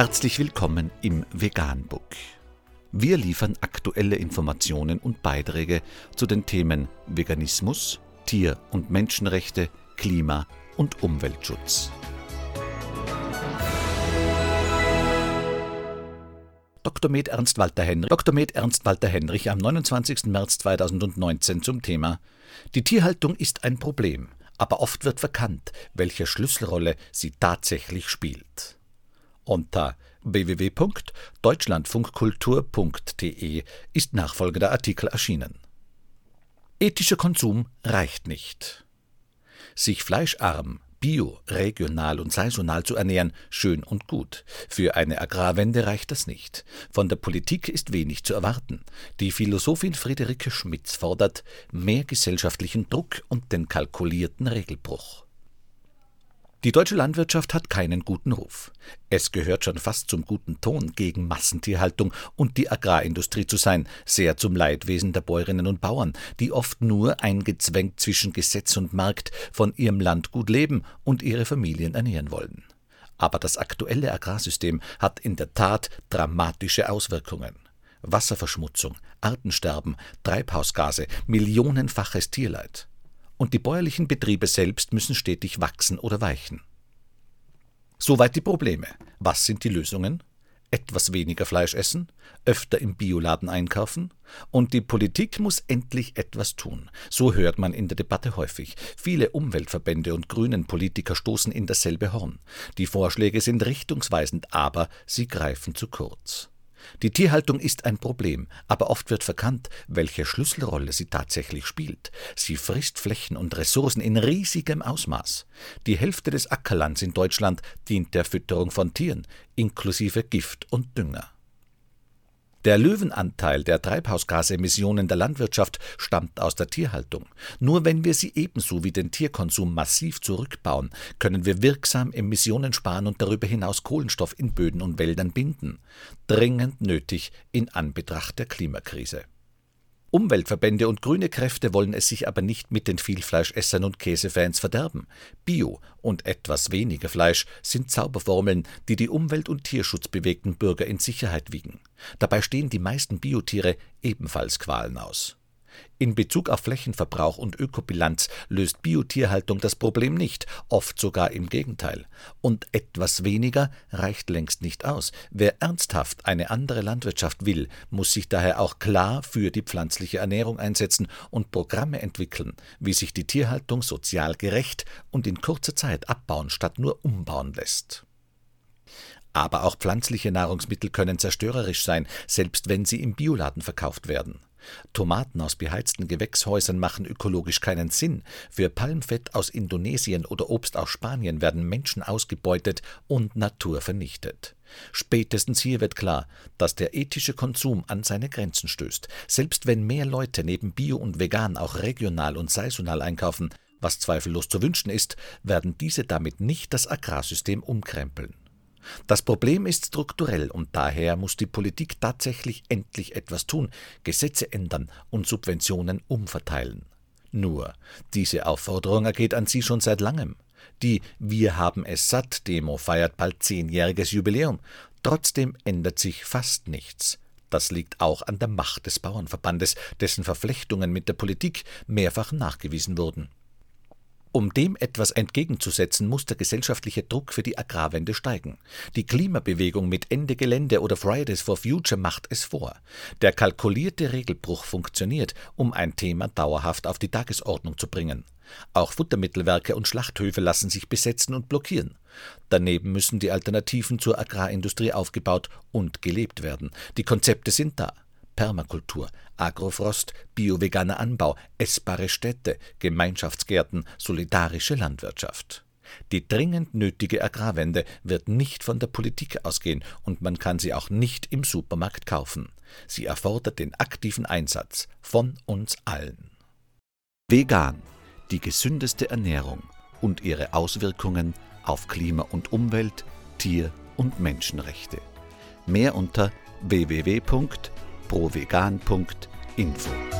Herzlich willkommen im Veganbook. Wir liefern aktuelle Informationen und Beiträge zu den Themen Veganismus, Tier- und Menschenrechte, Klima- und Umweltschutz. Dr. Med Ernst Walter Henrich, Dr. Med Ernst Walter Henrich am 29. März 2019 zum Thema Die Tierhaltung ist ein Problem, aber oft wird verkannt, welche Schlüsselrolle sie tatsächlich spielt. Unter www.deutschlandfunkkultur.de ist nachfolgender Artikel erschienen. Ethischer Konsum reicht nicht. Sich fleischarm, bio, regional und saisonal zu ernähren, schön und gut. Für eine Agrarwende reicht das nicht. Von der Politik ist wenig zu erwarten. Die Philosophin Friederike Schmitz fordert mehr gesellschaftlichen Druck und den kalkulierten Regelbruch. Die deutsche Landwirtschaft hat keinen guten Ruf. Es gehört schon fast zum guten Ton, gegen Massentierhaltung und die Agrarindustrie zu sein, sehr zum Leidwesen der Bäuerinnen und Bauern, die oft nur eingezwängt zwischen Gesetz und Markt von ihrem Landgut leben und ihre Familien ernähren wollen. Aber das aktuelle Agrarsystem hat in der Tat dramatische Auswirkungen. Wasserverschmutzung, Artensterben, Treibhausgase, millionenfaches Tierleid und die bäuerlichen Betriebe selbst müssen stetig wachsen oder weichen. Soweit die Probleme. Was sind die Lösungen? Etwas weniger Fleisch essen, öfter im Bioladen einkaufen und die Politik muss endlich etwas tun. So hört man in der Debatte häufig. Viele Umweltverbände und grünen Politiker stoßen in dasselbe Horn. Die Vorschläge sind richtungsweisend, aber sie greifen zu kurz. Die Tierhaltung ist ein Problem, aber oft wird verkannt, welche Schlüsselrolle sie tatsächlich spielt. Sie frisst Flächen und Ressourcen in riesigem Ausmaß. Die Hälfte des Ackerlands in Deutschland dient der Fütterung von Tieren, inklusive Gift und Dünger. Der Löwenanteil der Treibhausgasemissionen der Landwirtschaft stammt aus der Tierhaltung. Nur wenn wir sie ebenso wie den Tierkonsum massiv zurückbauen, können wir wirksam Emissionen sparen und darüber hinaus Kohlenstoff in Böden und Wäldern binden. Dringend nötig in Anbetracht der Klimakrise. Umweltverbände und grüne Kräfte wollen es sich aber nicht mit den Vielfleischessern und Käsefans verderben. Bio und etwas weniger Fleisch sind Zauberformeln, die die Umwelt- und tierschutzbewegten Bürger in Sicherheit wiegen. Dabei stehen die meisten Biotiere ebenfalls Qualen aus. In Bezug auf Flächenverbrauch und Ökobilanz löst Biotierhaltung das Problem nicht, oft sogar im Gegenteil. Und etwas weniger reicht längst nicht aus. Wer ernsthaft eine andere Landwirtschaft will, muss sich daher auch klar für die pflanzliche Ernährung einsetzen und Programme entwickeln, wie sich die Tierhaltung sozial gerecht und in kurzer Zeit abbauen statt nur umbauen lässt. Aber auch pflanzliche Nahrungsmittel können zerstörerisch sein, selbst wenn sie im Bioladen verkauft werden. Tomaten aus beheizten Gewächshäusern machen ökologisch keinen Sinn. Für Palmfett aus Indonesien oder Obst aus Spanien werden Menschen ausgebeutet und Natur vernichtet. Spätestens hier wird klar, dass der ethische Konsum an seine Grenzen stößt. Selbst wenn mehr Leute neben Bio und Vegan auch regional und saisonal einkaufen, was zweifellos zu wünschen ist, werden diese damit nicht das Agrarsystem umkrempeln. Das Problem ist strukturell und daher muss die Politik tatsächlich endlich etwas tun, Gesetze ändern und Subventionen umverteilen. Nur, diese Aufforderung ergeht an Sie schon seit langem. Die Wir haben es satt Demo feiert bald zehnjähriges Jubiläum. Trotzdem ändert sich fast nichts. Das liegt auch an der Macht des Bauernverbandes, dessen Verflechtungen mit der Politik mehrfach nachgewiesen wurden. Um dem etwas entgegenzusetzen, muss der gesellschaftliche Druck für die Agrarwende steigen. Die Klimabewegung mit Ende Gelände oder Fridays for Future macht es vor. Der kalkulierte Regelbruch funktioniert, um ein Thema dauerhaft auf die Tagesordnung zu bringen. Auch Futtermittelwerke und Schlachthöfe lassen sich besetzen und blockieren. Daneben müssen die Alternativen zur Agrarindustrie aufgebaut und gelebt werden. Die Konzepte sind da. Permakultur, Agrofrost, bio-veganer Anbau, essbare Städte, Gemeinschaftsgärten, solidarische Landwirtschaft. Die dringend nötige Agrarwende wird nicht von der Politik ausgehen und man kann sie auch nicht im Supermarkt kaufen. Sie erfordert den aktiven Einsatz von uns allen. Vegan, die gesündeste Ernährung und ihre Auswirkungen auf Klima und Umwelt, Tier- und Menschenrechte. Mehr unter www provegan.info.